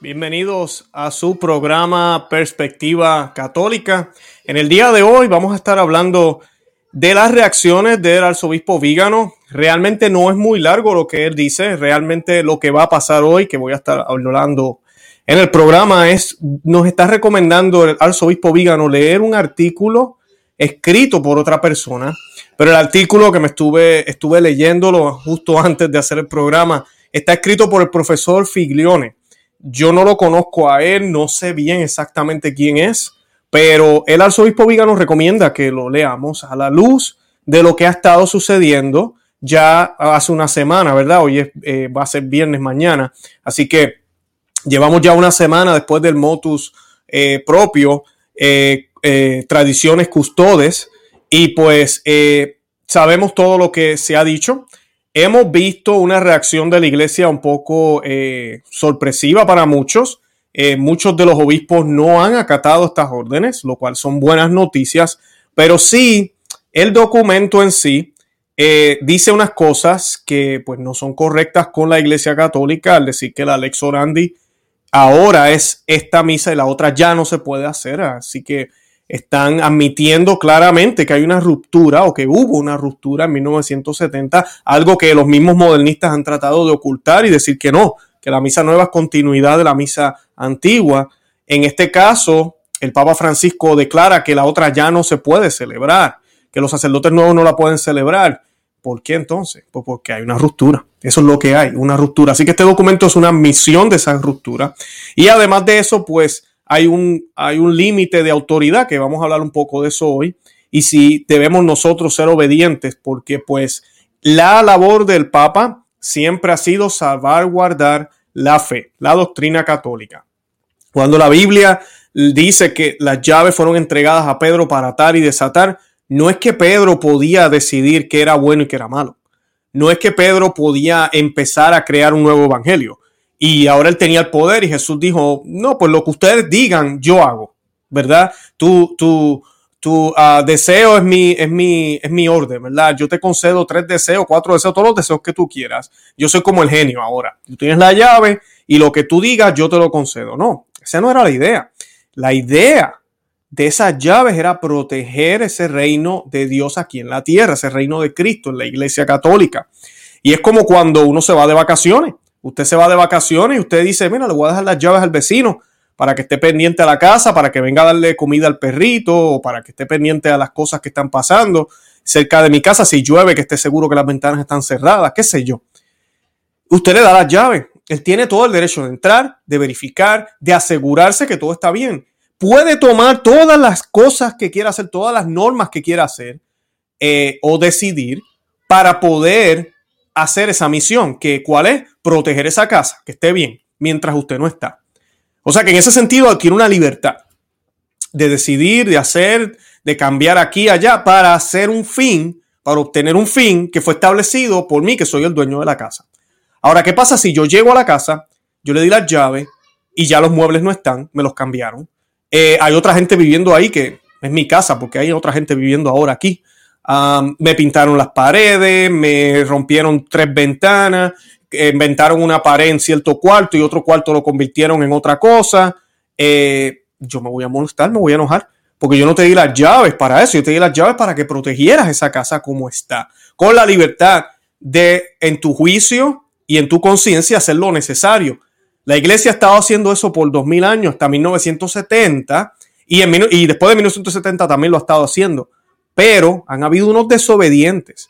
Bienvenidos a su programa Perspectiva Católica. En el día de hoy vamos a estar hablando de las reacciones del arzobispo Vígano. Realmente no es muy largo lo que él dice, realmente lo que va a pasar hoy, que voy a estar hablando en el programa, es, nos está recomendando el arzobispo Vígano leer un artículo escrito por otra persona, pero el artículo que me estuve, estuve leyéndolo justo antes de hacer el programa, está escrito por el profesor Figlione. Yo no lo conozco a él, no sé bien exactamente quién es, pero el arzobispo Vígano recomienda que lo leamos a la luz de lo que ha estado sucediendo ya hace una semana, ¿verdad? Hoy eh, va a ser viernes mañana, así que llevamos ya una semana después del motus eh, propio, eh, tradiciones custodes, y pues sabemos todo lo que se ha dicho. Hemos visto una reacción de la iglesia un poco sorpresiva para muchos. Eh, muchos de los obispos no han acatado estas órdenes, lo cual son buenas noticias, pero sí el documento en sí eh, dice unas cosas que pues no son correctas con la Iglesia Católica al decir que la Lex Orandi ahora es esta misa y la otra ya no se puede hacer, así que están admitiendo claramente que hay una ruptura o que hubo una ruptura en 1970, algo que los mismos modernistas han tratado de ocultar y decir que no, que la misa nueva es continuidad de la misa antigua. En este caso, el Papa Francisco declara que la otra ya no se puede celebrar, que los sacerdotes nuevos no la pueden celebrar. ¿Por qué entonces? Pues porque hay una ruptura. Eso es lo que hay, una ruptura. Así que este documento es una misión de esa ruptura. Y además de eso, pues hay un, hay un límite de autoridad, que vamos a hablar un poco de eso hoy. Y si debemos nosotros ser obedientes, porque pues la labor del Papa siempre ha sido salvaguardar la fe, la doctrina católica. Cuando la Biblia dice que las llaves fueron entregadas a Pedro para atar y desatar, no es que Pedro podía decidir qué era bueno y qué era malo. No es que Pedro podía empezar a crear un nuevo evangelio. Y ahora él tenía el poder y Jesús dijo, no, pues lo que ustedes digan, yo hago, ¿verdad? Tú, tú, tu uh, deseo es mi, es, mi, es mi orden, ¿verdad? Yo te concedo tres deseos, cuatro deseos, todos los deseos que tú quieras. Yo soy como el genio ahora. Tú tienes la llave y lo que tú digas, yo te lo concedo. No, esa no era la idea. La idea de esas llaves era proteger ese reino de Dios aquí en la tierra, ese reino de Cristo en la iglesia católica. Y es como cuando uno se va de vacaciones. Usted se va de vacaciones y usted dice, mira, le voy a dejar las llaves al vecino para que esté pendiente a la casa, para que venga a darle comida al perrito o para que esté pendiente a las cosas que están pasando cerca de mi casa, si llueve, que esté seguro que las ventanas están cerradas, qué sé yo. Usted le da las llaves. Él tiene todo el derecho de entrar, de verificar, de asegurarse que todo está bien. Puede tomar todas las cosas que quiera hacer, todas las normas que quiera hacer eh, o decidir para poder hacer esa misión, que cuál es proteger esa casa, que esté bien, mientras usted no está. O sea que en ese sentido tiene una libertad de decidir, de hacer, de cambiar aquí y allá para hacer un fin, para obtener un fin que fue establecido por mí, que soy el dueño de la casa. Ahora, ¿qué pasa si yo llego a la casa, yo le di las llaves y ya los muebles no están, me los cambiaron? Eh, hay otra gente viviendo ahí que es mi casa, porque hay otra gente viviendo ahora aquí. Me pintaron las paredes, me rompieron tres ventanas, inventaron una pared en cierto cuarto y otro cuarto lo convirtieron en otra cosa. Eh, yo me voy a molestar, me voy a enojar, porque yo no te di las llaves para eso, yo te di las llaves para que protegieras esa casa como está, con la libertad de, en tu juicio y en tu conciencia, hacer lo necesario. La iglesia ha estado haciendo eso por 2000 años, hasta 1970, y, en, y después de 1970 también lo ha estado haciendo, pero han habido unos desobedientes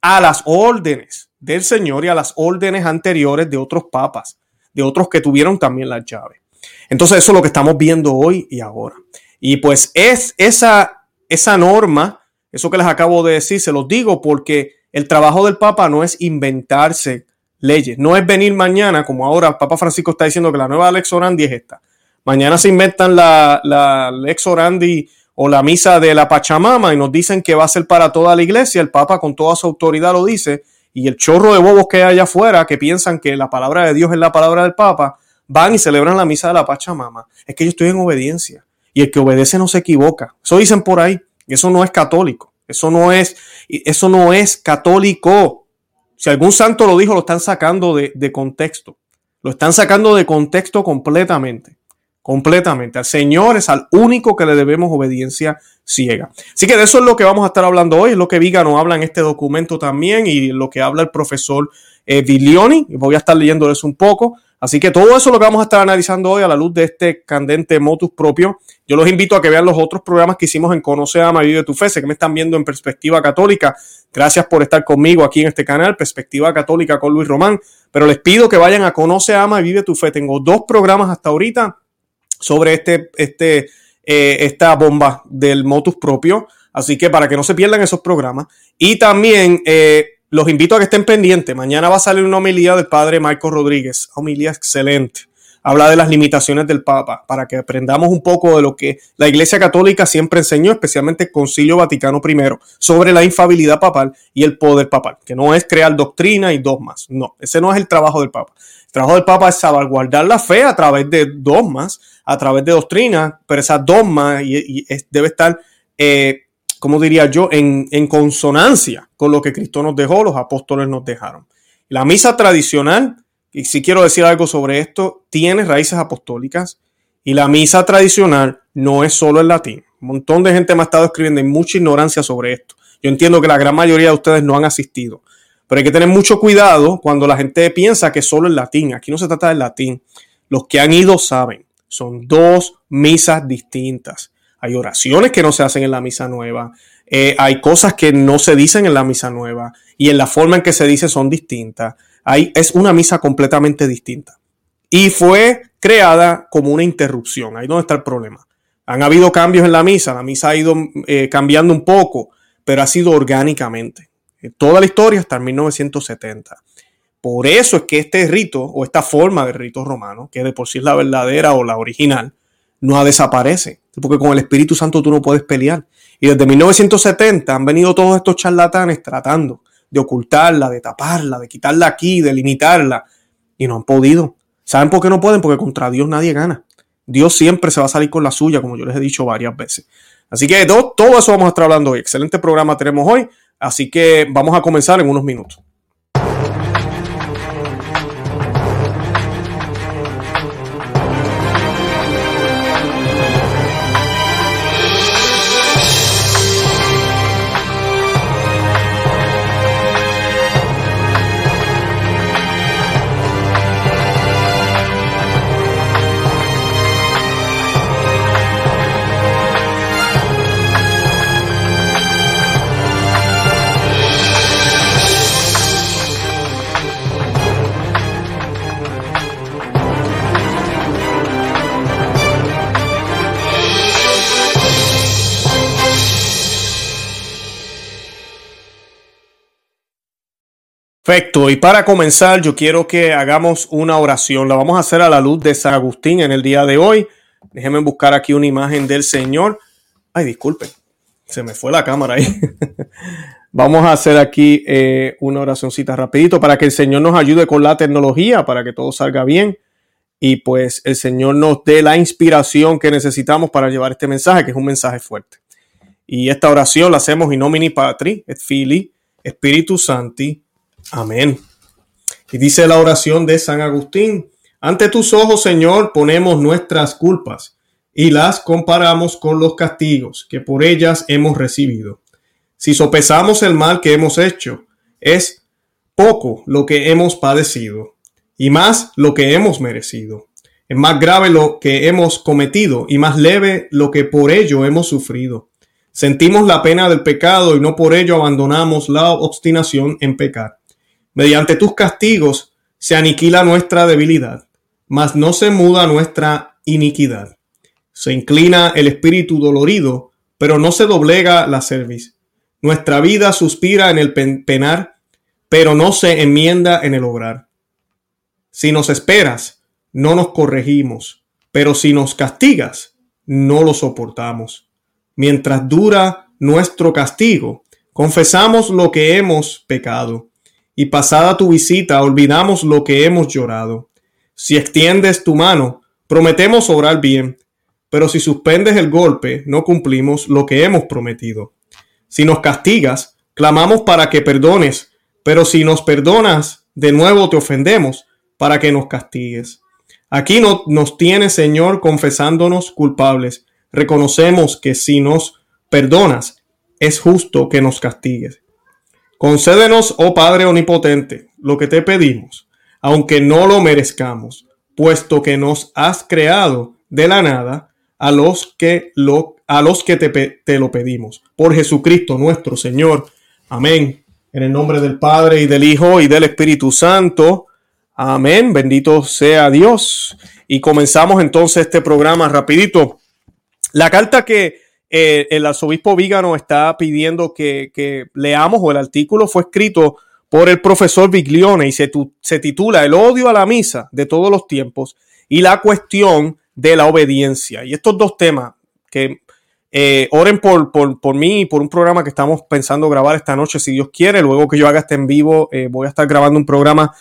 a las órdenes del Señor y a las órdenes anteriores de otros papas, de otros que tuvieron también las llaves. Entonces eso es lo que estamos viendo hoy y ahora. Y pues es esa, esa norma, eso que les acabo de decir, se los digo porque el trabajo del Papa no es inventarse leyes, no es venir mañana, como ahora Papa Francisco está diciendo que la nueva Lex Orandi es esta. Mañana se inventan la, la Lex Orandi o la misa de la Pachamama y nos dicen que va a ser para toda la iglesia, el Papa con toda su autoridad lo dice, y el chorro de bobos que hay allá afuera que piensan que la palabra de Dios es la palabra del Papa, van y celebran la misa de la Pachamama. Es que yo estoy en obediencia y el que obedece no se equivoca. Eso dicen por ahí. Eso no es católico. Eso no es, eso no es católico. Si algún santo lo dijo, lo están sacando de, de contexto. Lo están sacando de contexto completamente. Completamente. Al Señor es al único que le debemos obediencia ciega. Así que de eso es lo que vamos a estar hablando hoy, es lo que Vígano habla en este documento también y lo que habla el profesor eh, Vilioni. Voy a estar leyéndoles un poco. Así que todo eso lo que vamos a estar analizando hoy a la luz de este candente motus propio. Yo los invito a que vean los otros programas que hicimos en Conoce, Ama, Vive tu Fe. Que me están viendo en Perspectiva Católica. Gracias por estar conmigo aquí en este canal, Perspectiva Católica con Luis Román. Pero les pido que vayan a Conoce, Ama y Vive tu Fe. Tengo dos programas hasta ahorita sobre este, este, eh, esta bomba del motus propio. Así que para que no se pierdan esos programas. Y también eh, los invito a que estén pendientes. Mañana va a salir una homilía del padre Marco Rodríguez. Homilía excelente. Habla de las limitaciones del Papa para que aprendamos un poco de lo que la Iglesia Católica siempre enseñó, especialmente el Concilio Vaticano I, sobre la infabilidad papal y el poder papal, que no es crear doctrina y dogmas. No, ese no es el trabajo del Papa. Trabajo del Papa es salvaguardar la fe a través de dogmas, a través de doctrina, pero esa dogma y, debe estar eh, como diría yo, en, consonancia con lo que Cristo nos dejó, los apóstoles nos dejaron. La misa tradicional, y si quiero decir algo sobre esto, tiene raíces apostólicas y la misa tradicional no es solo el latín. Un montón de gente me ha estado escribiendo y mucha ignorancia sobre esto. Yo entiendo que la gran mayoría de ustedes no han asistido, pero hay que tener mucho cuidado cuando la gente piensa que solo el latín. Aquí no se trata del latín. Los que han ido saben, son dos misas distintas. Hay oraciones que no se hacen en la misa nueva. Eh, hay cosas que no se dicen en la misa nueva y en la forma en que se dice son distintas. Hay, es una misa completamente distinta. Y fue creada como una interrupción. Ahí donde está el problema. Han habido cambios en la misa. La misa ha ido eh, cambiando un poco, pero ha sido orgánicamente. Toda la historia hasta 1970. Por eso es que este rito o esta forma de rito romano, que de por sí es la verdadera o la original, no desaparece. Porque con el Espíritu Santo tú no puedes pelear. Y desde 1970 han venido todos estos charlatanes tratando de ocultarla, de taparla, de quitarla aquí, de limitarla. Y no han podido. ¿Saben por qué no pueden? Porque contra Dios nadie gana. Dios siempre se va a salir con la suya, como yo les he dicho varias veces. Así que todo, todo eso vamos a estar hablando hoy. Excelente programa tenemos hoy. Así que vamos a comenzar en unos minutos. Perfecto, y para comenzar yo quiero que hagamos una oración. La vamos a hacer a la luz de San Agustín en el día de hoy. Déjenme buscar aquí una imagen del Señor. Ay, disculpen, se me fue la cámara ahí. vamos a hacer aquí eh, una oracióncita rapidito para que el Señor nos ayude con la tecnología, para que todo salga bien y pues el Señor nos dé la inspiración que necesitamos para llevar este mensaje, que es un mensaje fuerte. Y esta oración la hacemos in nomini patri et fili Espíritu Santi Amén. Y dice la oración de San Agustín, ante tus ojos, Señor, ponemos nuestras culpas y las comparamos con los castigos que por ellas hemos recibido. Si sopesamos el mal que hemos hecho, es poco lo que hemos padecido y más lo que hemos merecido. Es más grave lo que hemos cometido y más leve lo que por ello hemos sufrido. Sentimos la pena del pecado y no por ello abandonamos la obstinación en pecar. Mediante tus castigos se aniquila nuestra debilidad, mas no se muda nuestra iniquidad. Se inclina el espíritu dolorido, pero no se doblega la cerviz. Nuestra vida suspira en el penar, pero no se enmienda en el obrar. Si nos esperas, no nos corregimos, pero si nos castigas, no lo soportamos. Mientras dura nuestro castigo, confesamos lo que hemos pecado y pasada tu visita olvidamos lo que hemos llorado. Si extiendes tu mano, prometemos obrar bien, pero si suspendes el golpe, no cumplimos lo que hemos prometido. Si nos castigas, clamamos para que perdones, pero si nos perdonas, de nuevo te ofendemos, para que nos castigues. Aquí no, nos tiene, Señor, confesándonos culpables. Reconocemos que si nos perdonas, es justo que nos castigues. Concédenos, oh Padre Omnipotente, lo que te pedimos, aunque no lo merezcamos, puesto que nos has creado de la nada a los que a los que te, te lo pedimos. Por Jesucristo nuestro Señor. Amén. En el nombre del Padre y del Hijo y del Espíritu Santo. Amén. Bendito sea Dios. Y comenzamos entonces este programa rapidito. La carta que eh, el arzobispo Vígano está pidiendo que, leamos o el artículo fue escrito por el profesor Viglione y se, titula El odio a la misa de todos los tiempos y la cuestión de la obediencia. Y estos dos temas que eh, oren por, mí y por un programa que estamos pensando grabar esta noche, si Dios quiere. Luego que yo haga este en vivo, eh, voy a estar grabando un programa.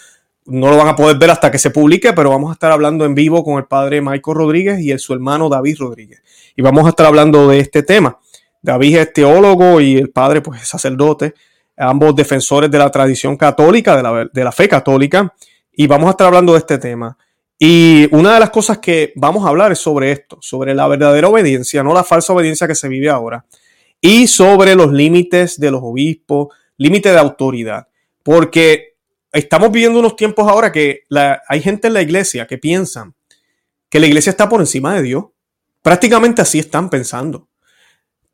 No lo van a poder ver hasta que se publique, pero vamos a estar hablando en vivo con el padre Michael Rodríguez y el, su hermano David Rodríguez y vamos a estar hablando de este tema. David es teólogo y el padre pues es sacerdote, ambos defensores de la tradición católica, de la, de la fe católica, y vamos a estar hablando de este tema. Y una de las cosas que vamos a hablar es sobre esto, sobre la verdadera obediencia, no la falsa obediencia que se vive ahora, y sobre los límites de los obispos, límite de autoridad, porque estamos viviendo unos tiempos ahora que hay gente en la iglesia que piensan que la iglesia está por encima de Dios, Prácticamente así están pensando.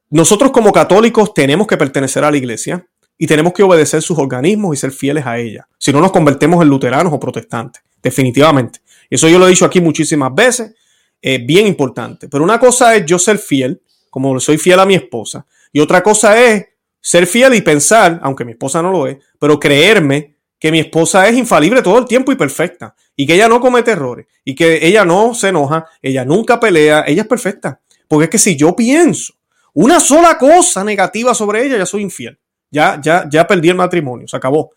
Nosotros como católicos tenemos que pertenecer a la iglesia y tenemos que obedecer sus organismos y ser fieles a ella. Si no nos convertimos en luteranos o protestantes, definitivamente. Eso yo lo he dicho aquí muchísimas veces, es bien importante. Pero una cosa es yo ser fiel, como soy fiel a mi esposa, y otra cosa es ser fiel y pensar, aunque mi esposa no lo es, pero creerme que mi esposa es infalible todo el tiempo y perfecta y que ella no comete errores y que ella no se enoja, ella nunca pelea, ella es perfecta. Porque es que si yo pienso una sola cosa negativa sobre ella, ya soy infiel. Ya, ya, ya perdí el matrimonio, se acabó.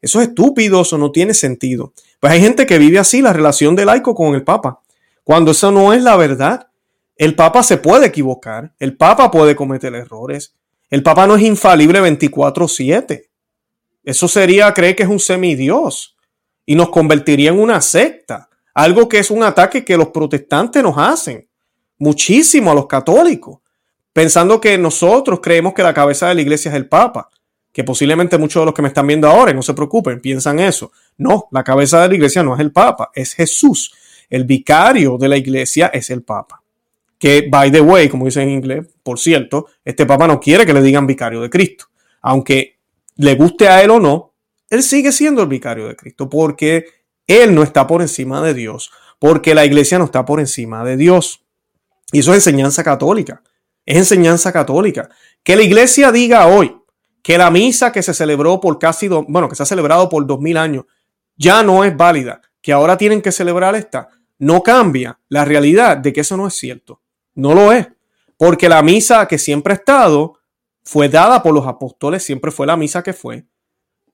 Eso es estúpido, eso no tiene sentido. Pues hay gente que vive así la relación del laico con el Papa, cuando eso no es la verdad. El Papa se puede equivocar, el Papa puede cometer errores, el Papa no es infalible 24/7. Eso sería creer que es un semidios y nos convertiría en una secta. Algo que es un ataque que los protestantes nos hacen muchísimo a los católicos, pensando que nosotros creemos que la cabeza de la iglesia es el Papa, que posiblemente muchos de los que me están viendo ahora, no se preocupen, piensan eso. No, la cabeza de la iglesia no es el Papa, es Jesús. El vicario de la iglesia es el Papa. Que, by the way, como dicen en inglés, por cierto, este Papa no quiere que le digan vicario de Cristo. Aunque le guste a él o no, él sigue siendo el vicario de Cristo porque él no está por encima de Dios, porque la iglesia no está por encima de Dios. Y eso es enseñanza católica. Es enseñanza católica. Que la iglesia diga hoy que la misa que se celebró por casi, bueno, que se ha celebrado por dos mil años, ya no es válida, que ahora tienen que celebrar esta, no cambia la realidad de que eso no es cierto. No lo es. Porque la misa que siempre ha estado fue dada por los apóstoles, siempre fue la misa que fue.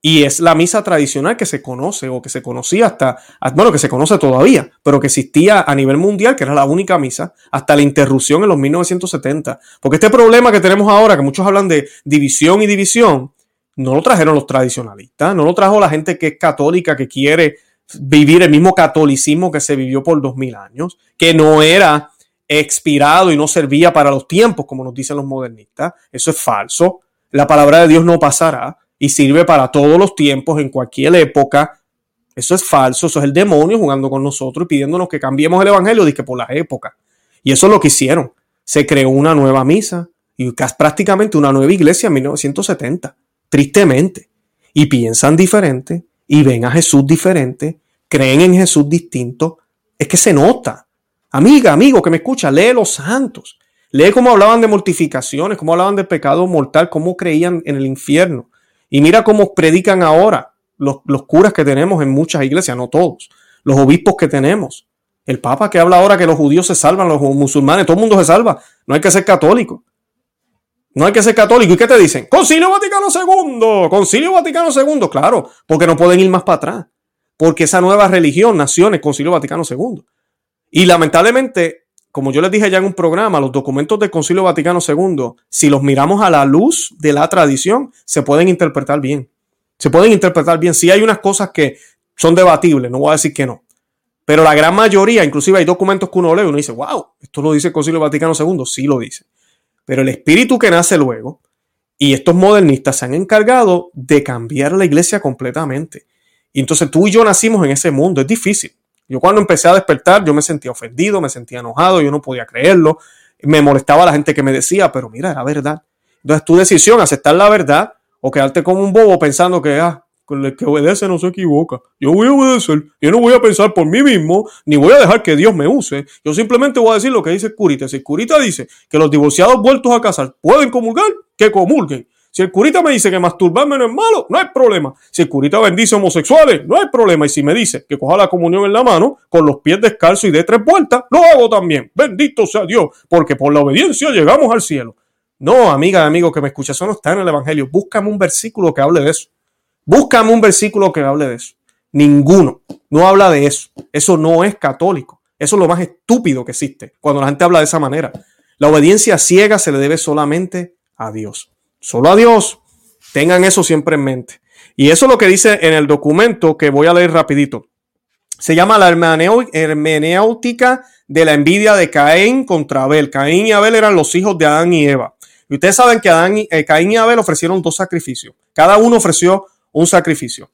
Y es la misa tradicional que se conoce o que se conocía hasta, bueno, que se conoce todavía, pero que existía a nivel mundial, que era la única misa, hasta la interrupción en los 1970. Porque este problema que tenemos ahora, que muchos hablan de división y división, no lo trajeron los tradicionalistas, no lo trajo la gente que es católica, que quiere vivir el mismo catolicismo que se vivió por dos mil años, que no era expirado y no servía para los tiempos, como nos dicen los modernistas. Eso es falso. La palabra de Dios no pasará y sirve para todos los tiempos, en cualquier época. Eso es falso, eso es el demonio jugando con nosotros y pidiéndonos que cambiemos el evangelio, que por las épocas. Y eso es lo que hicieron. Se creó una nueva misa y prácticamente una nueva iglesia en 1970, tristemente. Y piensan diferente y ven a Jesús diferente, creen en Jesús distinto. Es que se nota. Amiga, amigo que me escucha, lee los santos. Lee cómo hablaban de mortificaciones, cómo hablaban del pecado mortal, cómo creían en el infierno. Y mira cómo predican ahora los, curas que tenemos en muchas iglesias, no todos, los obispos que tenemos. El Papa que habla ahora que los judíos se salvan, los musulmanes, todo el mundo se salva. No hay que ser católico. No hay que ser católico. ¿Y qué te dicen? Concilio Vaticano II. Concilio Vaticano II. Claro, porque no pueden ir más para atrás. Porque esa nueva religión nació en el Concilio Vaticano II. Y lamentablemente como yo les dije ya en un programa, los documentos del Concilio Vaticano II, si los miramos a la luz de la tradición, se pueden interpretar bien. Se pueden interpretar bien. Si hay unas cosas que son debatibles, no voy a decir que no. Pero la gran mayoría, inclusive hay documentos que uno lee y uno dice, wow, esto lo dice el Concilio Vaticano II, sí lo dice. Pero el espíritu que nace luego, y estos modernistas se han encargado de cambiar la iglesia completamente. Y entonces tú y yo nacimos en ese mundo, es difícil. Yo cuando empecé a despertar, yo me sentía ofendido, me sentía enojado, yo no podía creerlo, me molestaba la gente que me decía, pero mira, era verdad. Entonces tu decisión, aceptar la verdad o quedarte como un bobo pensando que, ah, el que obedece no se equivoca. Yo voy a obedecer. Yo no voy a pensar por mí mismo, ni voy a dejar que Dios me use. Yo simplemente voy a decir lo que dice Curita. Si Curita dice que los divorciados vueltos a casar pueden comulgar, que comulguen. Si el curita me dice que masturbarme no es malo, no hay problema. Si el curita bendice homosexuales, no hay problema. Y si me dice que coja la comunión en la mano, con los pies descalzos y de tres vueltas, lo hago también. Bendito sea Dios, porque por la obediencia llegamos al cielo. No, amiga, amigo que me escucha, eso no está en el Evangelio. Búscame un versículo que hable de eso. Búscame un versículo que hable de eso. Ninguno. No habla de eso. Eso no es católico. Eso es lo más estúpido que existe cuando la gente habla de esa manera. La obediencia ciega se le debe solamente a Dios solo a Dios. Tengan eso siempre en mente. Y eso es lo que dice en el documento que voy a leer rapidito. Se llama la hermenéutica de la envidia de Caín contra Abel. Caín y Abel eran los hijos de Adán y Eva. Y ustedes saben que Adán y, eh, Caín y Abel ofrecieron dos sacrificios. Cada uno ofreció un sacrificio.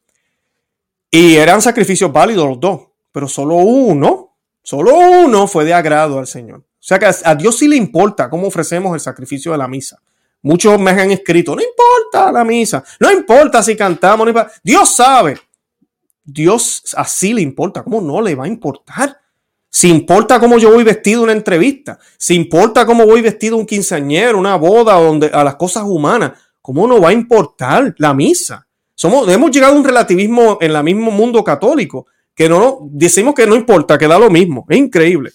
Y eran sacrificios válidos los dos. Pero solo uno, solo uno fue de agrado al Señor. O sea que a Dios sí le importa cómo ofrecemos el sacrificio de la misa. Muchos me han escrito, no importa la misa, no importa si cantamos, no importa. Dios sabe. Dios así le importa, ¿cómo no le va a importar? Si importa cómo yo voy vestido una entrevista, si importa cómo voy vestido un quinceañero, una boda, donde, a las cosas humanas, ¿cómo no va a importar la misa? Somos, hemos llegado a un relativismo en el mismo mundo católico, que no decimos que no importa, que da lo mismo. Es increíble.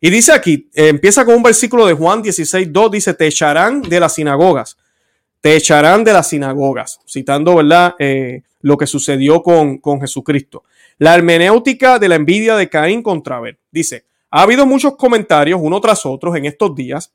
Y dice aquí, empieza con un versículo de Juan 16, 2, dice, te echarán de las sinagogas, te echarán de las sinagogas, citando, ¿verdad? Eh, lo que sucedió con, con Jesucristo. La hermenéutica de la envidia de Caín contra Abel. Dice, ha habido muchos comentarios, uno tras otro, en estos días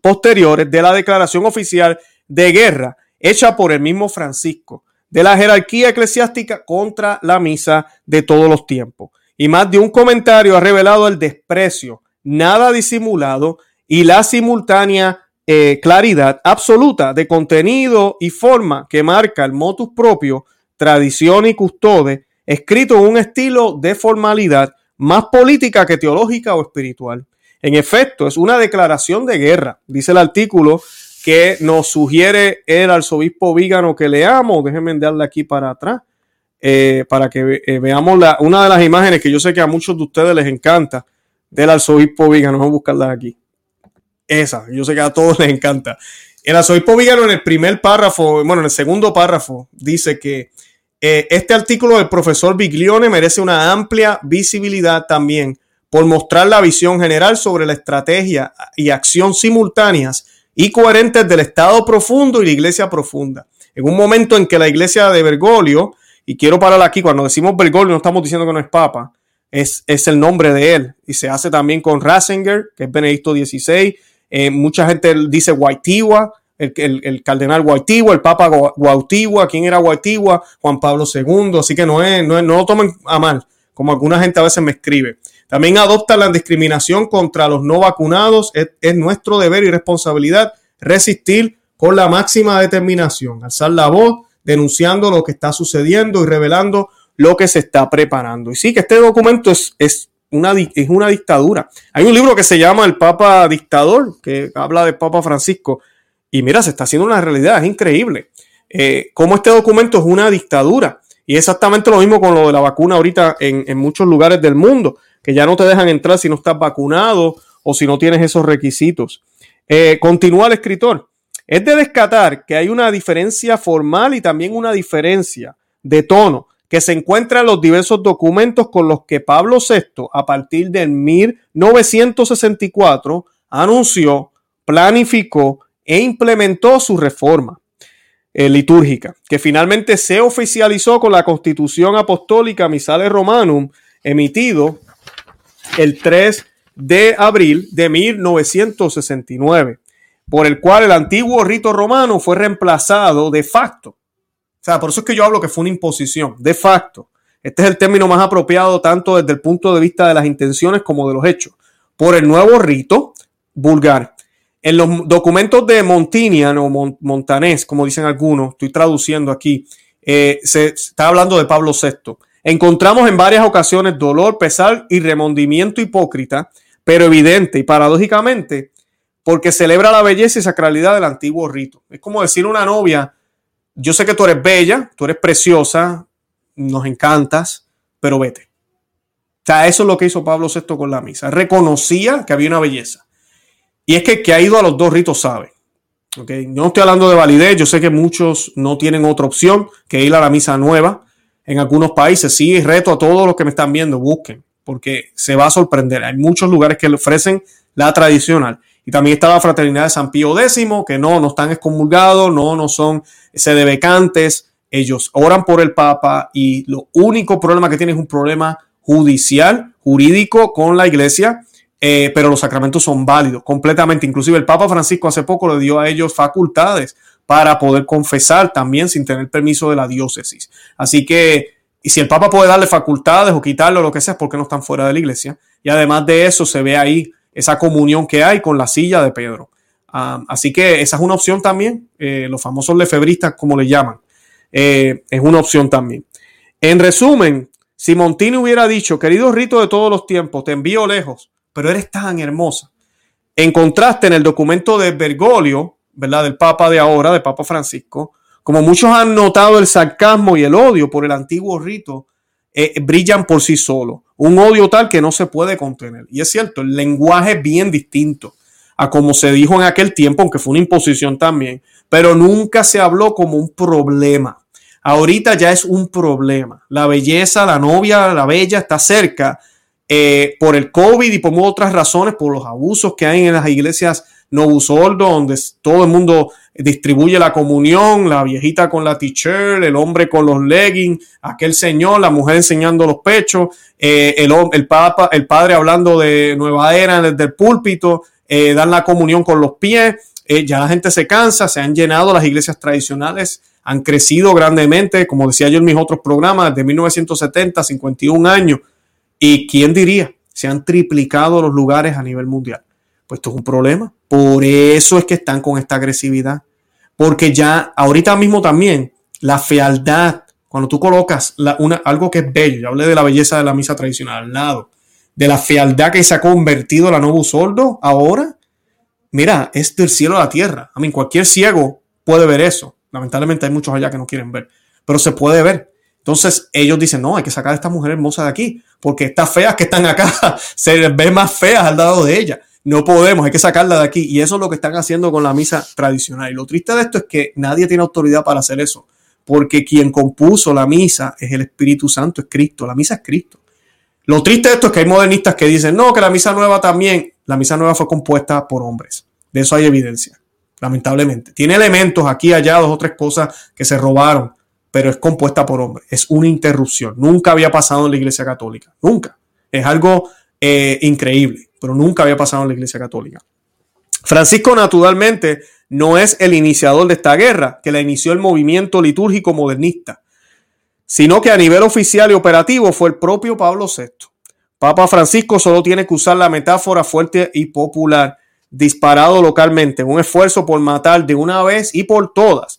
posteriores de la declaración oficial de guerra hecha por el mismo Francisco de la jerarquía eclesiástica contra la misa de todos los tiempos y más de un comentario ha revelado el desprecio, nada disimulado y la simultánea eh, claridad absoluta de contenido y forma que marca el motus propio, tradición y custode, escrito en un estilo de formalidad más política que teológica o espiritual. En efecto, es una declaración de guerra, dice el artículo que nos sugiere el arzobispo Vígano que leamos. Déjenme darle aquí para atrás. Eh, para que eh, veamos la, una de las imágenes que yo sé que a muchos de ustedes les encanta del arzobispo Vigano. Vamos a buscarla aquí. Esa, yo sé que a todos les encanta. El arzobispo Vigano en el primer párrafo, bueno, en el segundo párrafo, dice que eh, este artículo del profesor Biglione merece una amplia visibilidad también por mostrar la visión general sobre la estrategia y acción simultáneas y coherentes del Estado profundo y la Iglesia profunda. En un momento en que la Iglesia de Bergoglio y quiero parar aquí, cuando decimos Bergoglio no estamos diciendo que no es papa, es, es el nombre de él. Y se hace también con Ratzinger, que es Benedicto XVI. Eh, mucha gente dice Guaitihua, el, el, cardenal Guaitihua, el papa Guaitihua. ¿Quién era Guaitihua? Juan Pablo II. Así que no, es, no, no lo tomen a mal, como alguna gente a veces me escribe. También adopta la discriminación contra los no vacunados. Es, es nuestro deber y responsabilidad resistir con la máxima determinación, alzar la voz denunciando lo que está sucediendo y revelando lo que se está preparando. Y sí, que este documento es, es, una, es una dictadura. Hay un libro que se llama El Papa Dictador, que habla del Papa Francisco. Y mira, se está haciendo una realidad, es increíble. Eh, cómo este documento es una dictadura. Y exactamente lo mismo con lo de la vacuna ahorita en, en muchos lugares del mundo, que ya no te dejan entrar si no estás vacunado o si no tienes esos requisitos. Eh, continúa el escritor. Es de descatar que hay una diferencia formal y también una diferencia de tono que se encuentra en los diversos documentos con los que Pablo VI, a partir del 1964, anunció, planificó e implementó su reforma eh, litúrgica, que finalmente se oficializó con la Constitución Apostólica Misale Romanum, emitido el 3 de abril de 1969 por el cual el antiguo rito romano fue reemplazado de facto. O sea, por eso es que yo hablo que fue una imposición, de facto, este es el término más apropiado tanto desde el punto de vista de las intenciones como de los hechos, por el nuevo rito vulgar. En los documentos de Montinian o Montanés, como dicen algunos, estoy traduciendo aquí, eh, se está hablando de Pablo VI. Encontramos en varias ocasiones dolor, pesar y remordimiento hipócrita, pero evidente y paradójicamente, porque celebra la belleza y sacralidad del antiguo rito. Es como decir una novia, yo sé que tú eres bella, tú eres preciosa, nos encantas, pero vete. O sea, eso es lo que hizo Pablo VI con la misa. Reconocía que había una belleza. Y es que que ha ido a los dos ritos sabe. ¿okay? No estoy hablando de validez, yo sé que muchos no tienen otra opción que ir a la misa nueva. En algunos países, sí, reto a todos los que me están viendo, busquen, porque se va a sorprender. Hay muchos lugares que le ofrecen la tradicional. También está la fraternidad de San Pío X, que no, no están excomulgados, no, no son sedebecantes. Ellos oran por el Papa y lo único problema que tienen es un problema judicial, jurídico con la iglesia eh, pero los sacramentos son válidos completamente. Inclusive el Papa Francisco hace poco le dio a ellos facultades para poder confesar también sin tener permiso de la diócesis. Así que, y si el Papa puede darle facultades o quitarle o lo que sea, porque no están fuera de la iglesia. Y además de eso, se ve ahí esa comunión que hay con la silla de Pedro. Ah, así que esa es una opción también. Eh, los famosos lefebristas, como le llaman, eh, es una opción también. En resumen, si Montini hubiera dicho, querido rito de todos los tiempos, te envío lejos, pero eres tan hermosa. En contraste, en el documento de Bergoglio, ¿verdad? Del Papa de ahora, del Papa Francisco, como muchos han notado el sarcasmo y el odio por el antiguo rito, eh, brillan por sí solos. Un odio tal que no se puede contener. Y es cierto, el lenguaje es bien distinto a como se dijo en aquel tiempo, aunque fue una imposición también, pero nunca se habló como un problema. Ahorita ya es un problema. La belleza, la novia, la bella está cerca eh, por el COVID y por otras razones, por los abusos que hay en las iglesias Novusoldo, donde todo el mundo distribuye la comunión, la viejita con la t-shirt, el hombre con los leggings, aquel señor, la mujer enseñando los pechos, eh, el, papa, el padre hablando de nueva era desde el púlpito, eh, dan la comunión con los pies, ya la gente se cansa, se han llenado las iglesias tradicionales, han crecido grandemente, como decía yo en mis otros programas, desde 1970, 51 años, y quién diría, se han triplicado los lugares a nivel mundial. Pues esto es un problema. Por eso es que están con esta agresividad. Porque ya ahorita mismo también la fealdad, cuando tú colocas una, algo que es bello, ya hablé de la belleza de la misa tradicional al lado, de la fealdad que se ha convertido la Novo Sordo ahora, mira, es del cielo a la tierra. A mí, cualquier ciego puede ver eso. Lamentablemente hay muchos allá que no quieren ver, pero se puede ver. Entonces ellos dicen, no, hay que sacar a esta mujer hermosa de aquí, porque estas feas que están acá se les ve más feas al lado de ella. No podemos, hay que sacarla de aquí. Y eso es lo que están haciendo con la misa tradicional. Y lo triste de esto es que nadie tiene autoridad para hacer eso, porque quien compuso la misa es el Espíritu Santo, es Cristo. La misa es Cristo. Lo triste de esto es que hay modernistas que dicen, no, que la misa nueva también, la misa nueva fue compuesta por hombres. De eso hay evidencia, lamentablemente. Tiene elementos aquí, allá, dos o tres cosas que se robaron, pero es compuesta por hombres. Es una interrupción. Nunca había pasado en la Iglesia Católica. Nunca. Es algo eh, increíble, pero nunca había pasado en la Iglesia Católica. Francisco, naturalmente, no es el iniciador de esta guerra, que la inició el movimiento litúrgico modernista, sino que a nivel oficial y operativo fue el propio Pablo VI. Papa Francisco solo tiene que usar la metáfora fuerte y popular, disparado localmente, un esfuerzo por matar de una vez y por todas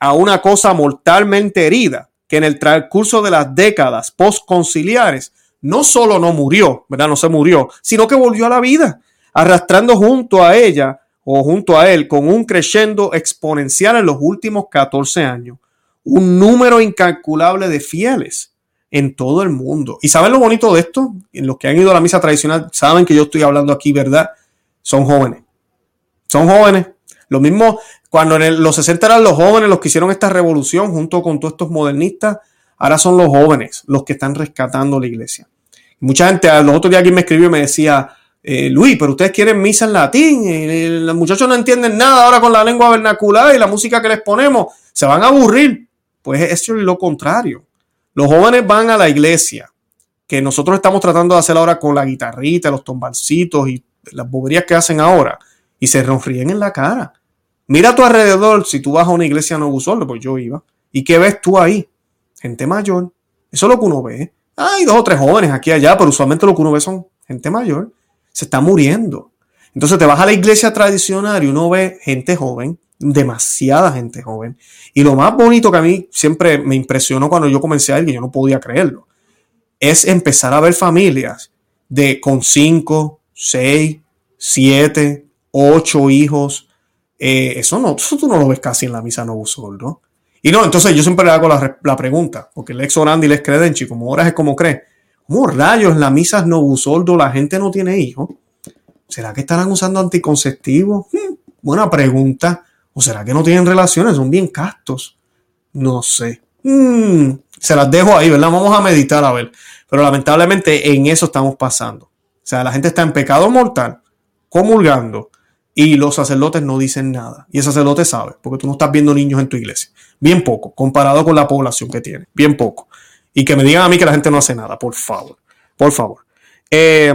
a una cosa mortalmente herida que en el transcurso de las décadas postconciliares no solo no murió, ¿verdad? No se murió, sino que volvió a la vida, arrastrando junto a ella o junto a él con un crescendo exponencial en los últimos 14 años, un número incalculable de fieles en todo el mundo. ¿Y saben lo bonito de esto? En los que han ido a la misa tradicional saben que yo estoy hablando aquí, ¿verdad? Son jóvenes. Son jóvenes. Lo mismo cuando en los 60 eran los jóvenes los que hicieron esta revolución junto con todos estos modernistas, ahora son los jóvenes los que están rescatando la iglesia. Mucha gente, los otros días alguien me escribió y me decía, eh, Luis, pero ustedes quieren misa en latín, eh, los muchachos no entienden nada ahora con la lengua vernacular y la música que les ponemos, se van a aburrir. Pues eso es lo contrario. Los jóvenes van a la iglesia, que nosotros estamos tratando de hacer ahora con la guitarrita, los tombalcitos y las boberías que hacen ahora, y se ríen en la cara. Mira a tu alrededor si tú vas a una iglesia no pues yo iba. ¿Y qué ves tú ahí? Gente mayor, Eso es lo que uno ve. Hay dos o tres jóvenes aquí y allá, pero usualmente lo que uno ve son gente mayor. Se está muriendo. Entonces te vas a la iglesia tradicional y uno ve gente joven, demasiada gente joven. Y lo más bonito que a mí siempre me impresionó cuando yo comencé a ir, yo no podía creerlo, es empezar a ver familias de con cinco, seis, siete, ocho hijos. Eh, eso no, eso tú no lo ves casi en la misa no ¿no? Y no, entonces yo siempre le hago la, pregunta, porque el ex orandi les credenchi, como horas es como cree. ¿Cómo rayos la misa no soldo la gente no tiene hijos? ¿Será que estarán usando anticonceptivos? Hmm, buena pregunta. ¿O será que no tienen relaciones? Son bien castos. No sé. Hmm, se las dejo ahí, ¿verdad? Vamos a meditar a ver. Pero lamentablemente en eso estamos pasando. O sea, la gente está en pecado mortal, comulgando, y los sacerdotes no dicen nada. Y el sacerdote sabe, porque tú no estás viendo niños en tu iglesia. Bien poco, comparado con la población que tiene. Bien poco. Y que me digan a mí que la gente no hace nada, por favor. Por favor. Eh,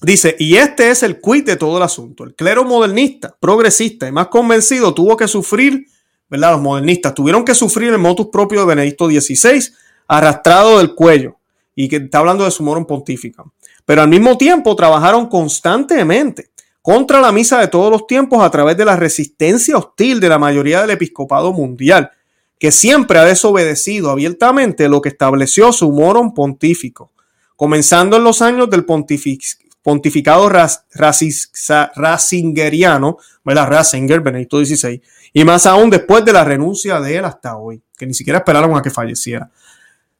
dice, y este es el quid de todo el asunto. El clero modernista, progresista y más convencido tuvo que sufrir, ¿verdad? Los modernistas tuvieron que sufrir el motus propio de Benedicto XVI, arrastrado del cuello. Y que está hablando de su morum pontificum. Pero al mismo tiempo trabajaron constantemente contra la misa de todos los tiempos a través de la resistencia hostil de la mayoría del episcopado mundial, que siempre ha desobedecido abiertamente lo que estableció su moron pontífico, comenzando en los años del pontificado Ratzingeriano, ¿verdad? Ratzinger, Benedicto XVI, y más aún después de la renuncia de él hasta hoy, que ni siquiera esperaron a que falleciera.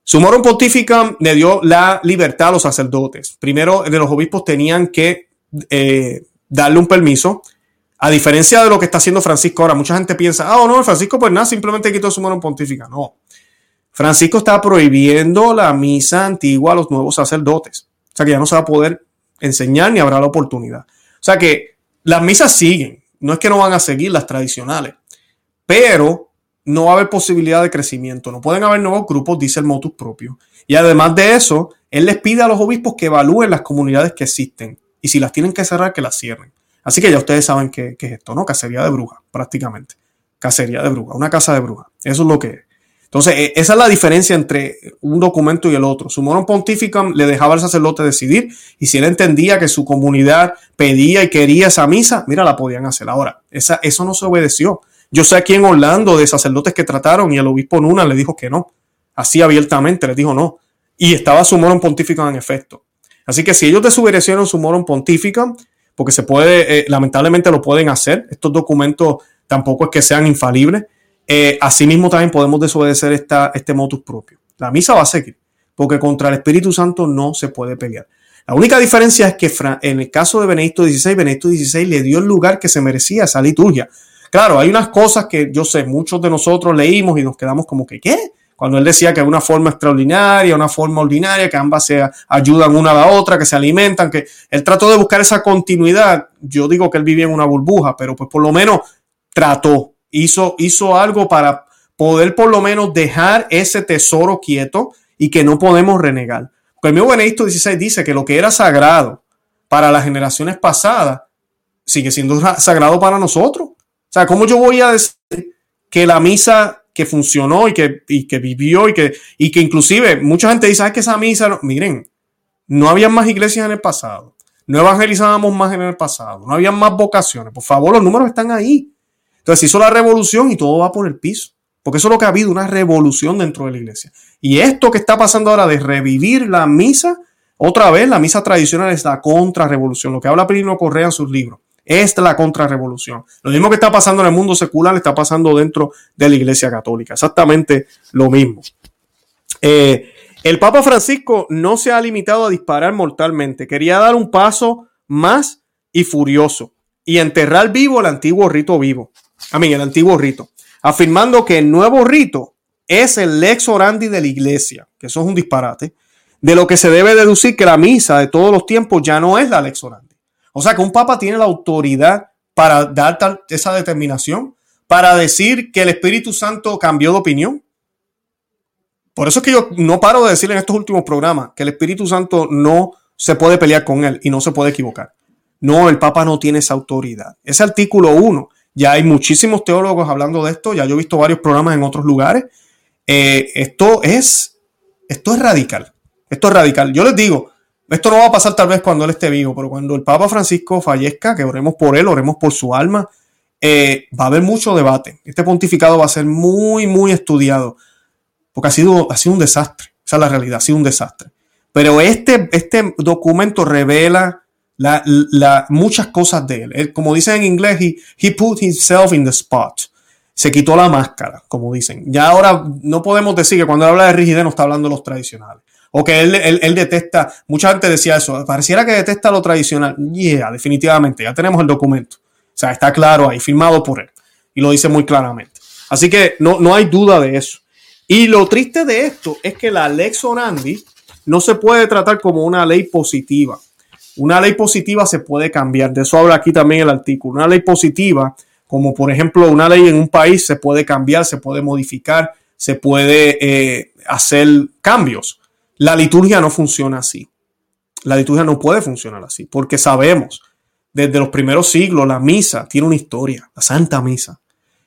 Su moron pontífica le dio la libertad a los sacerdotes. Primero, de los obispos tenían que eh, darle un permiso. A diferencia de lo que está haciendo Francisco ahora, mucha gente piensa, ah, no, Francisco pues nada, simplemente quitó su mano pontífica. No. Francisco está prohibiendo la misa antigua a los nuevos sacerdotes. O sea que ya no se va a poder enseñar ni habrá la oportunidad. O sea que las misas siguen. No es que no van a seguir las tradicionales, pero no va a haber posibilidad de crecimiento. No pueden haber nuevos grupos, dice el motus propio. Y además de eso, él les pide a los obispos que evalúen las comunidades que existen y si las tienen que cerrar, que las cierren. Así que ya ustedes saben qué, es esto, ¿no? Cacería de bruja, prácticamente. Cacería de bruja, una casa de bruja. Eso es lo que es. Entonces, e, esa es la diferencia entre un documento y el otro. Su mono pontificum le dejaba al sacerdote decidir y si él entendía que su comunidad pedía y quería esa misa, mira, la podían hacer. Ahora, esa, eso no se obedeció. Yo sé aquí en Orlando de sacerdotes que trataron y el obispo Nuna le dijo que no. Así abiertamente le dijo no. Y estaba su mono pontificum en efecto. Así que si ellos desobedecieron su moron pontífica, porque se puede, eh, lamentablemente lo pueden hacer, estos documentos tampoco es que sean infalibles, eh, asimismo también podemos desobedecer esta, este motus propio. La misa va a seguir, porque contra el Espíritu Santo no se puede pelear. La única diferencia es que en el caso de Benedicto XVI, Benedicto XVI le dio el lugar que se merecía esa liturgia. Claro, hay unas cosas que yo sé, muchos de nosotros leímos y nos quedamos como que, ¿qué? Cuando él decía que una forma extraordinaria, una forma ordinaria, que ambas se ayudan una a la otra, que se alimentan, que él trató de buscar esa continuidad. Yo digo que él vivía en una burbuja, pero pues por lo menos trató, hizo, hizo algo para poder por lo menos dejar ese tesoro quieto y que no podemos renegar. Porque el mismo Benedicto XVI dice que lo que era sagrado para las generaciones pasadas sigue siendo sagrado para nosotros. O sea, ¿cómo yo voy a decir que la misa que funcionó y que, que vivió y que, y que inclusive mucha gente dice, que esa misa, miren, no había más iglesias en el pasado, no evangelizábamos más en el pasado, no había más vocaciones, por favor, los números están ahí. Entonces hizo la revolución y todo va por el piso, porque eso es lo que ha habido, una revolución dentro de la iglesia. Y esto que está pasando ahora de revivir la misa, otra vez, la misa tradicional es la contrarrevolución, lo que habla Primo Correa en sus libros. Es la contrarrevolución. Lo mismo que está pasando en el mundo secular está pasando dentro de la Iglesia Católica. Exactamente lo mismo. Eh, el Papa Francisco no se ha limitado a disparar mortalmente. Quería dar un paso más y furioso y enterrar vivo el antiguo rito vivo. A mí, el antiguo rito. Afirmando que el nuevo rito es el lex orandi de la iglesia, que eso es un disparate, de lo que se debe deducir que la misa de todos los tiempos ya no es la lex orandi. O sea que un papa tiene la autoridad para dar esa determinación, para decir que el Espíritu Santo cambió de opinión. Por eso es que yo no paro de decir en estos últimos programas que el Espíritu Santo no se puede pelear con él y no se puede equivocar. No, el Papa no tiene esa autoridad. Ese artículo 1, ya hay muchísimos teólogos hablando de esto, ya yo he visto varios programas en otros lugares. Eh, esto es Esto es radical. Esto es radical. Yo les digo, esto no va a pasar tal vez cuando él esté vivo, pero cuando el Papa Francisco fallezca, que oremos por él, oremos por su alma, eh, va a haber mucho debate. Este pontificado va a ser muy, muy estudiado, porque ha sido, ha sido un desastre. Esa es la realidad, ha sido un desastre. Pero este, este documento revela la, muchas cosas de él. Como dicen en inglés, he, he put himself in the spot. Se quitó la máscara, como dicen. Ya ahora no podemos decir que cuando habla de rigidez no está hablando de los tradicionales. O que él, él, detesta, mucha gente decía eso, pareciera que detesta lo tradicional. Yeah, definitivamente, ya tenemos el documento. O sea, está claro ahí, firmado por él. Y lo dice muy claramente. Así que no, no hay duda de eso. Y lo triste de esto es que la Lex Orandi no se puede tratar como una ley positiva. Una ley positiva se puede cambiar. De eso habla aquí también el artículo. Una ley positiva, como por ejemplo una ley en un país, se puede cambiar, se puede modificar, se puede eh, hacer cambios. La liturgia no funciona así. La liturgia no puede funcionar así, porque sabemos, desde los primeros siglos, la misa tiene una historia, la Santa Misa.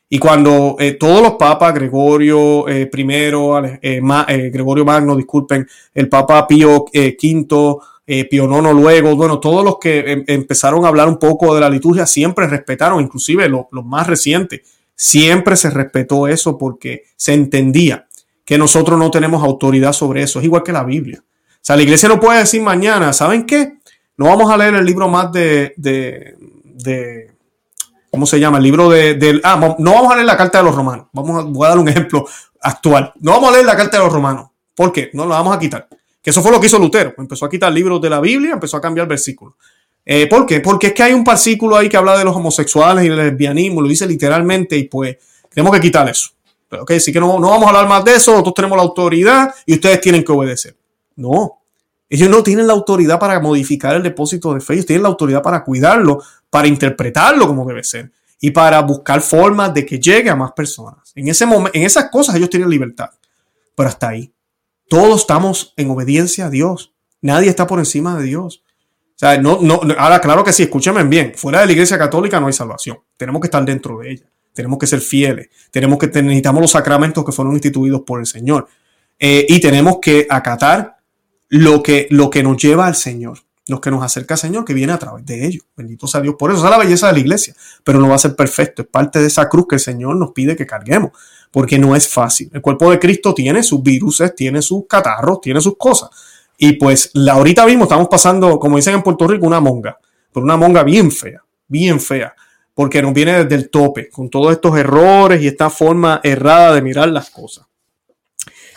Y cuando eh, todos los papas, Gregorio eh, I, Gregorio Magno, disculpen, el Papa Pío V, eh, Pionono luego, bueno, todos los que em, empezaron a hablar un poco de la liturgia siempre respetaron, inclusive los más recientes, siempre se respetó eso porque se entendía que nosotros no tenemos autoridad sobre eso, es igual que la Biblia. O sea, la iglesia no puede decir mañana, ¿saben qué? No vamos a leer el libro más de, de, ¿cómo se llama? El libro de, ah, no vamos a leer la carta de los romanos. Vamos a, voy a dar un ejemplo actual. No vamos a leer la carta de los romanos. ¿Por qué? No la vamos a quitar. Que eso fue lo que hizo Lutero. Empezó a quitar libros de la Biblia, empezó a cambiar versículos. Eh, ¿Por qué? Porque es que hay un versículo ahí que habla de los homosexuales y el lesbianismo, lo dice literalmente, y pues tenemos que quitar eso. Ok, así que no, no vamos a hablar más de eso, nosotros tenemos la autoridad y ustedes tienen que obedecer. No, ellos no tienen la autoridad para modificar el depósito de fe, ellos tienen la autoridad para cuidarlo, para interpretarlo como debe ser y para buscar formas de que llegue a más personas. En, ese momento, en esas cosas ellos tienen libertad, pero hasta ahí. Todos estamos en obediencia a Dios. Nadie está por encima de Dios. O sea, no, no, ahora claro que sí, escúchenme bien, fuera de la iglesia católica no hay salvación. Tenemos que estar dentro de ella. Tenemos que ser fieles. Tenemos que necesitamos los sacramentos que fueron instituidos por el Señor. Eh, y tenemos que acatar lo que, lo que nos lleva al Señor, lo que nos acerca al Señor, que viene a través de ellos. Bendito sea Dios. Por eso es la belleza de la iglesia, pero no va a ser perfecto. Es parte de esa cruz que el Señor nos pide que carguemos porque no es fácil. El cuerpo de Cristo tiene sus virus, tiene sus catarros, tiene sus cosas. Y pues la, ahorita mismo estamos pasando, como dicen en Puerto Rico, una monga, pero una monga bien fea, bien fea, porque nos viene desde el tope, con todos estos errores y esta forma errada de mirar las cosas.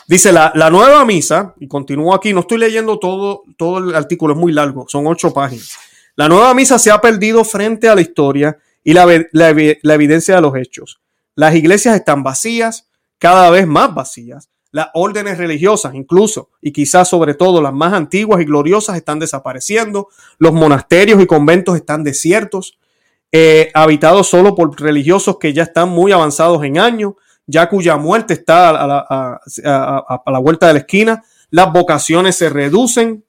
Dice la, nueva misa, y continúo aquí, no estoy leyendo todo, todo el artículo, es muy largo, son ocho páginas. La nueva misa se ha perdido frente a la historia y la, la evidencia de los hechos. Las iglesias están vacías, cada vez más vacías. Las órdenes religiosas, incluso, y quizás sobre todo las más antiguas y gloriosas, están desapareciendo. Los monasterios y conventos están desiertos, eh, habitados solo por religiosos que ya están muy avanzados en años, ya cuya muerte está a la, vuelta de la esquina. Las vocaciones se reducen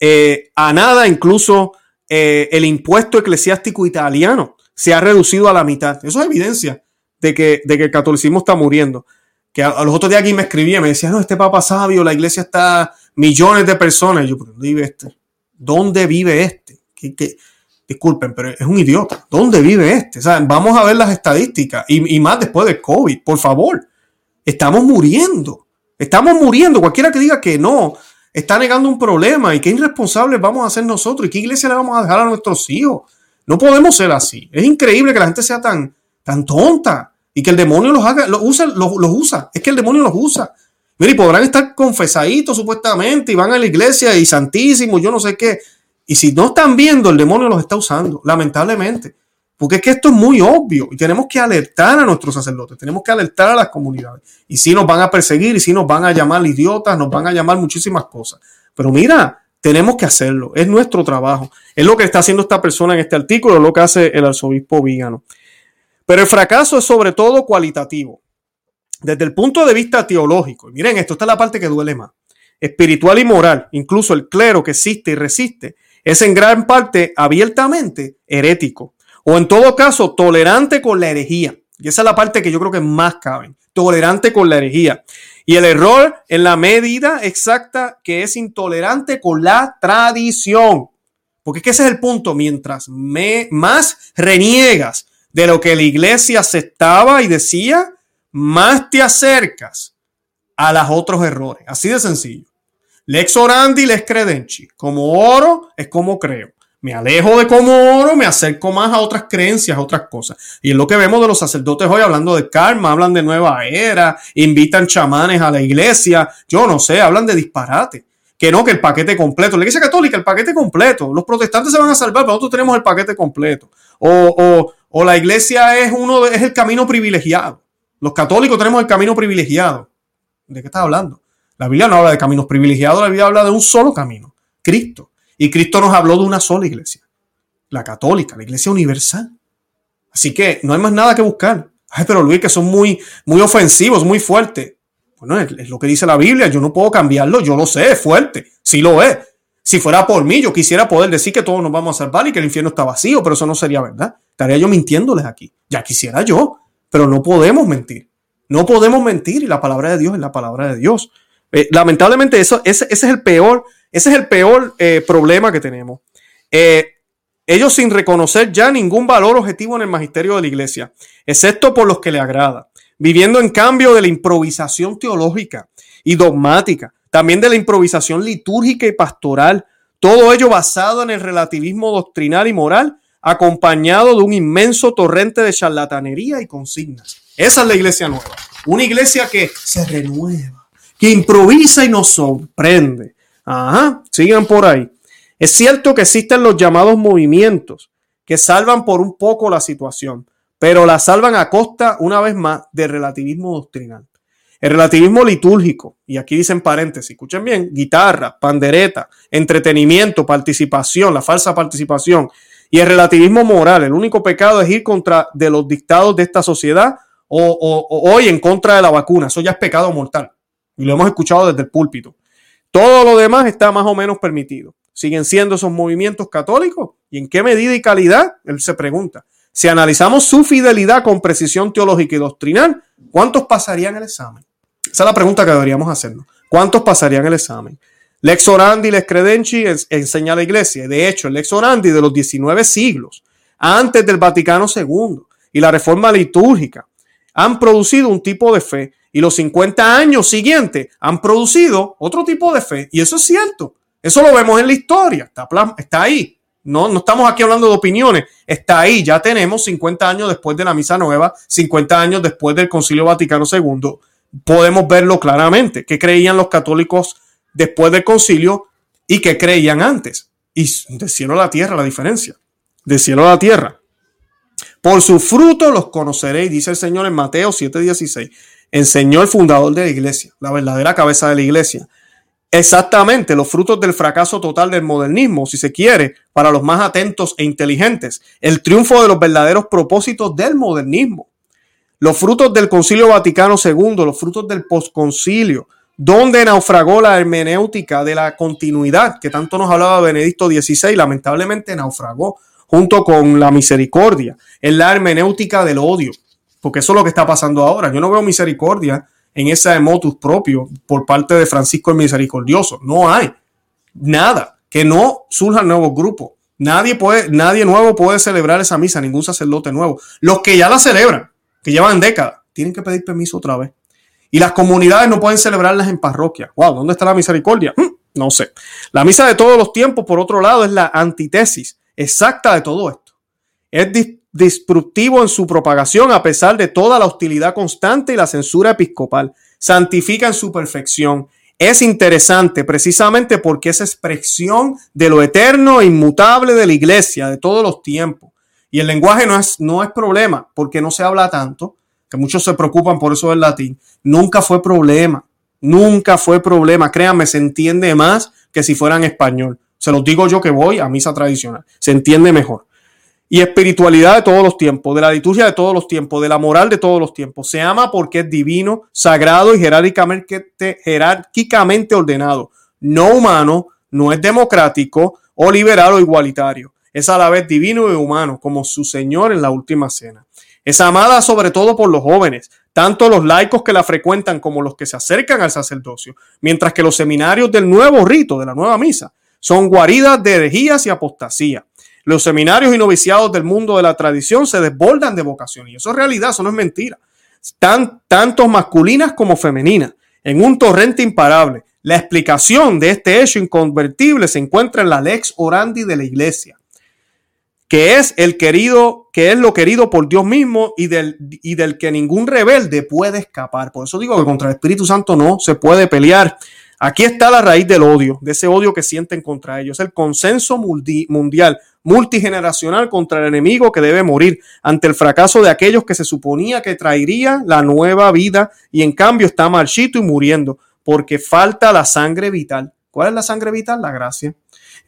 eh, a nada, incluso eh, el impuesto eclesiástico italiano se ha reducido a la mitad. Eso es evidencia de que, de que el catolicismo está muriendo. Que a, los otros días aquí me escribía, me decía, no, este papa sabio, la iglesia está millones de personas. Y yo, ¿dónde vive este? ¿Dónde vive este? Disculpen, pero es un idiota. ¿Dónde vive este? Vamos a ver las estadísticas y, más después del COVID, por favor. Estamos muriendo. Estamos muriendo. Cualquiera que diga que no, está negando un problema y qué irresponsables vamos a ser nosotros y qué iglesia le vamos a dejar a nuestros hijos. No podemos ser así. Es increíble que la gente sea tan, tonta y que el demonio los haga, los usa, los, usa. Es que el demonio los usa. Mira, y podrán estar confesaditos supuestamente y van a la iglesia y santísimos, yo no sé qué. Y si no están viendo, el demonio los está usando, lamentablemente. Porque es que esto es muy obvio y tenemos que alertar a nuestros sacerdotes, tenemos que alertar a las comunidades. Y si nos van a perseguir y si nos van a llamar idiotas, nos van a llamar muchísimas cosas. Pero mira, tenemos que hacerlo, es nuestro trabajo. Es lo que está haciendo esta persona en este artículo, lo que hace el arzobispo Vígano. Pero el fracaso es sobre todo cualitativo. Desde el punto de vista teológico, y miren, esto está la parte que duele más, espiritual y moral, incluso el clero que existe y resiste, es en gran parte abiertamente herético, o en todo caso tolerante con la herejía. Y esa es la parte que yo creo que más cabe, tolerante con la herejía. Y el error en la medida exacta que es intolerante con la tradición. Porque es que ese es el punto. Mientras me, más reniegas de lo que la iglesia aceptaba y decía, más te acercas a los otros errores. Así de sencillo. Lex orandi, lex credenci. Como oro es como creo. Me alejo de como oro, me acerco más a otras creencias, a otras cosas. Y es lo que vemos de los sacerdotes hoy hablando de karma, hablan de nueva era, invitan chamanes a la iglesia, yo no sé, hablan de disparate. Que no, que el paquete completo. La iglesia católica, el paquete completo. Los protestantes se van a salvar, pero nosotros tenemos el paquete completo. O, o, la iglesia es uno es el camino privilegiado. Los católicos tenemos el camino privilegiado. ¿De qué estás hablando? La Biblia no habla de caminos privilegiados, la Biblia habla de un solo camino, Cristo. Y Cristo nos habló de una sola iglesia, la católica, la iglesia universal. Así que no hay más nada que buscar. Ay, pero Luis, que son muy, muy ofensivos, muy fuertes. Bueno, es, lo que dice la Biblia, yo no puedo cambiarlo, yo lo sé, es fuerte, sí lo es. Si fuera por mí, yo quisiera poder decir que todos nos vamos a salvar y que el infierno está vacío, pero eso no sería verdad. Estaría yo mintiéndoles aquí. Ya quisiera yo, pero no podemos mentir. No podemos mentir y la palabra de Dios es la palabra de Dios. Eh, lamentablemente eso, ese, es el peor ese es el peor eh, problema que tenemos. Eh, ellos sin reconocer ya ningún valor objetivo en el magisterio de la iglesia, excepto por los que le agrada, viviendo en cambio de la improvisación teológica y dogmática, también de la improvisación litúrgica y pastoral, todo ello basado en el relativismo doctrinal y moral, acompañado de un inmenso torrente de charlatanería y consignas. Esa es la iglesia nueva, una iglesia que se renueva, que improvisa y nos sorprende, Ajá, sigan por ahí. Es cierto que existen los llamados movimientos que salvan por un poco la situación, pero la salvan a costa, una vez más, del relativismo doctrinal. El relativismo litúrgico, y aquí dicen paréntesis, escuchen bien, guitarra, pandereta, entretenimiento, participación, la falsa participación, y el relativismo moral, el único pecado es ir contra de los dictados de esta sociedad o, hoy en contra de la vacuna, eso ya es pecado mortal, y lo hemos escuchado desde el púlpito. Todo lo demás está más o menos permitido. ¿Siguen siendo esos movimientos católicos? ¿Y en qué medida y calidad? Él se pregunta. Si analizamos su fidelidad con precisión teológica y doctrinal, ¿cuántos pasarían el examen? Esa es la pregunta que deberíamos hacernos. ¿Cuántos pasarían el examen? Lex orandi, lex credenci enseña a la iglesia. De hecho, el lex orandi de los 19 siglos, antes del Vaticano II y la reforma litúrgica, han producido un tipo de fe y los 50 años siguientes han producido otro tipo de fe. Y eso es cierto. Eso lo vemos en la historia. Está, ahí. No, no estamos aquí hablando de opiniones. Está ahí. Ya tenemos 50 años después de la Misa Nueva, 50 años después del Concilio Vaticano II. Podemos verlo claramente. ¿Qué creían los católicos después del concilio y qué creían antes? Y de cielo a la tierra la diferencia. De cielo a la tierra. Por su fruto los conoceréis, dice el Señor en Mateo 7:16 enseñó el fundador de la iglesia, la verdadera cabeza de la iglesia. Exactamente, los frutos del fracaso total del modernismo, si se quiere, para los más atentos e inteligentes. El triunfo de los verdaderos propósitos del modernismo. Los frutos del Concilio Vaticano II, los frutos del posconcilio, donde naufragó la hermenéutica de la continuidad, que tanto nos hablaba Benedicto XVI, lamentablemente naufragó junto con la misericordia, en la hermenéutica del odio porque eso es lo que está pasando ahora. Yo no veo misericordia en ese motus propio por parte de Francisco el Misericordioso. No hay nada que no surja nuevo grupo. Nadie puede, nadie nuevo puede celebrar esa misa, ningún sacerdote nuevo. Los que ya la celebran, que llevan décadas, tienen que pedir permiso otra vez. Y las comunidades no pueden celebrarlas en parroquia. Wow, ¿dónde está la misericordia? Hmm, no sé. La misa de todos los tiempos, por otro lado, es la antítesis exacta de todo esto. Es disruptivo en su propagación a pesar de toda la hostilidad constante y la censura episcopal. Santifica en su perfección. Es interesante precisamente porque es expresión de lo eterno e inmutable de la iglesia de todos los tiempos. Y el lenguaje no es, no es problema porque no se habla tanto, que muchos se preocupan por eso del latín. Nunca fue problema. Nunca fue problema. Créanme, se entiende más que si fuera en español. Se los digo yo que voy a misa tradicional. Se entiende mejor y espiritualidad de todos los tiempos, de la liturgia de todos los tiempos, de la moral de todos los tiempos. Se ama porque es divino, sagrado y jerárquicamente, jerárquicamente ordenado. No humano, no es democrático o liberal o igualitario. Es a la vez divino y humano, como su Señor en la última cena. Es amada sobre todo por los jóvenes, tanto los laicos que la frecuentan como los que se acercan al sacerdocio, mientras que los seminarios del nuevo rito, de la nueva misa, son guaridas de herejías y apostasía. Los seminarios y noviciados del mundo de la tradición se desbordan de vocación y eso es realidad, eso no es mentira. Tan, tanto masculinas como femeninas, en un torrente imparable. La explicación de este hecho inconvertible se encuentra en la lex orandi de la iglesia que es el querido, que es lo querido por Dios mismo y del, y del que ningún rebelde puede escapar. Por eso digo que contra el Espíritu Santo no se puede pelear. Aquí está la raíz del odio, de ese odio que sienten contra ellos. El consenso mundial, multigeneracional contra el enemigo que debe morir ante el fracaso de aquellos que se suponía que traería la nueva vida y en cambio está marchito y muriendo porque falta la sangre vital. ¿Cuál es la sangre vital? La gracia.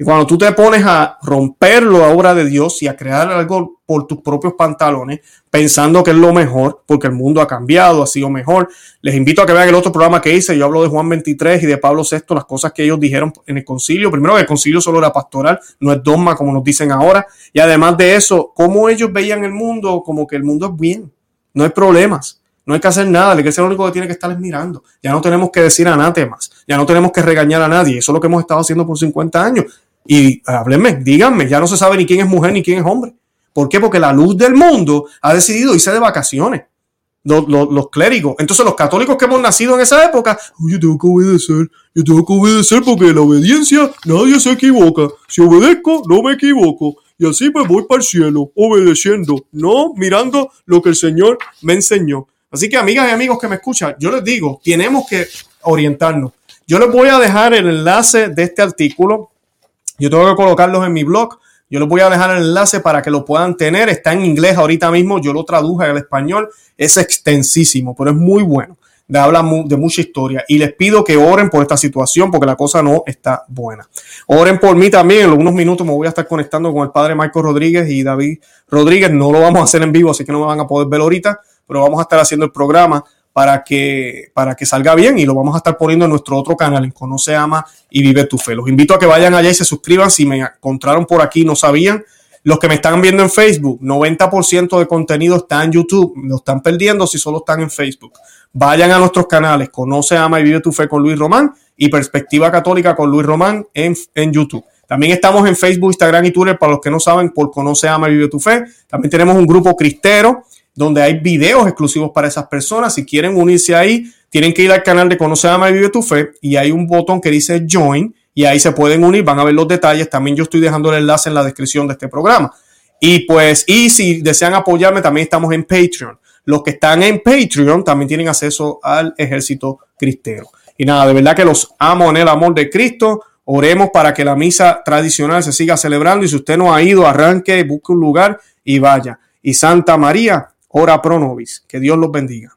Y cuando tú te pones a romperlo la obra de Dios y a crear algo por tus propios pantalones, pensando que es lo mejor, porque el mundo ha cambiado, ha sido mejor. Les invito a que vean el otro programa que hice. Yo hablo de Juan 23 y de Pablo VI, las cosas que ellos dijeron en el concilio. Primero, que el concilio solo era pastoral, no es dogma como nos dicen ahora. Y además de eso, cómo ellos veían el mundo como que el mundo es bien, no hay problemas. No hay que hacer nada, la iglesia lo único que tiene que estar es mirando. Ya no tenemos que decir anátemas, ya no tenemos que regañar a nadie. Eso es lo que hemos estado haciendo por 50 años. Y háblenme, díganme, ya no se sabe ni quién es mujer ni quién es hombre. ¿Por qué? Porque la luz del mundo ha decidido irse de vacaciones. Los, los, clérigos. Entonces, los católicos que hemos nacido en esa época, yo tengo que obedecer, yo tengo que obedecer porque la obediencia nadie se equivoca. Si obedezco, no me equivoco. Y así me voy para el cielo, obedeciendo, no mirando lo que el Señor me enseñó. Así que, amigas y amigos que me escuchan, yo les digo, tenemos que orientarnos. Yo les voy a dejar el enlace de este artículo yo tengo que colocarlos en mi blog. Yo les voy a dejar el enlace para que lo puedan tener. Está en inglés ahorita mismo. Yo lo traduje al español. Es extensísimo, pero es muy bueno. Habla de mucha historia. Y les pido que oren por esta situación porque la cosa no está buena. Oren por mí también. En unos minutos me voy a estar conectando con el padre Michael Rodríguez y David Rodríguez. No lo vamos a hacer en vivo, así que no me van a poder ver ahorita, pero vamos a estar haciendo el programa para que, para que salga bien y lo vamos a estar poniendo en nuestro otro canal, en Conoce, Ama y Vive tu Fe. Los invito a que vayan allá y se suscriban si me encontraron por aquí no sabían. Los que me están viendo en Facebook, 90% de contenido está en YouTube, lo están perdiendo si solo están en Facebook. Vayan a nuestros canales, Conoce, Ama y Vive tu Fe con Luis Román y Perspectiva Católica con Luis Román en, en YouTube. También estamos en Facebook, Instagram y Twitter para los que no saben por Conoce, Ama y Vive tu Fe. También tenemos un grupo cristero donde hay videos exclusivos para esas personas. Si quieren unirse ahí, tienen que ir al canal de Conoce, Ama y Vive tu Fe y hay un botón que dice Join y ahí se pueden unir, van a ver los detalles. También yo estoy dejando el enlace en la descripción de este programa. Y pues, y si desean apoyarme, también estamos en Patreon. Los que están en Patreon también tienen acceso al ejército cristero. Y nada, de verdad que los amo en el amor de Cristo. Oremos para que la misa tradicional se siga celebrando. Y si usted no ha ido, arranque, busque un lugar y vaya. Y Santa María, ora pro nobis. Que Dios los bendiga.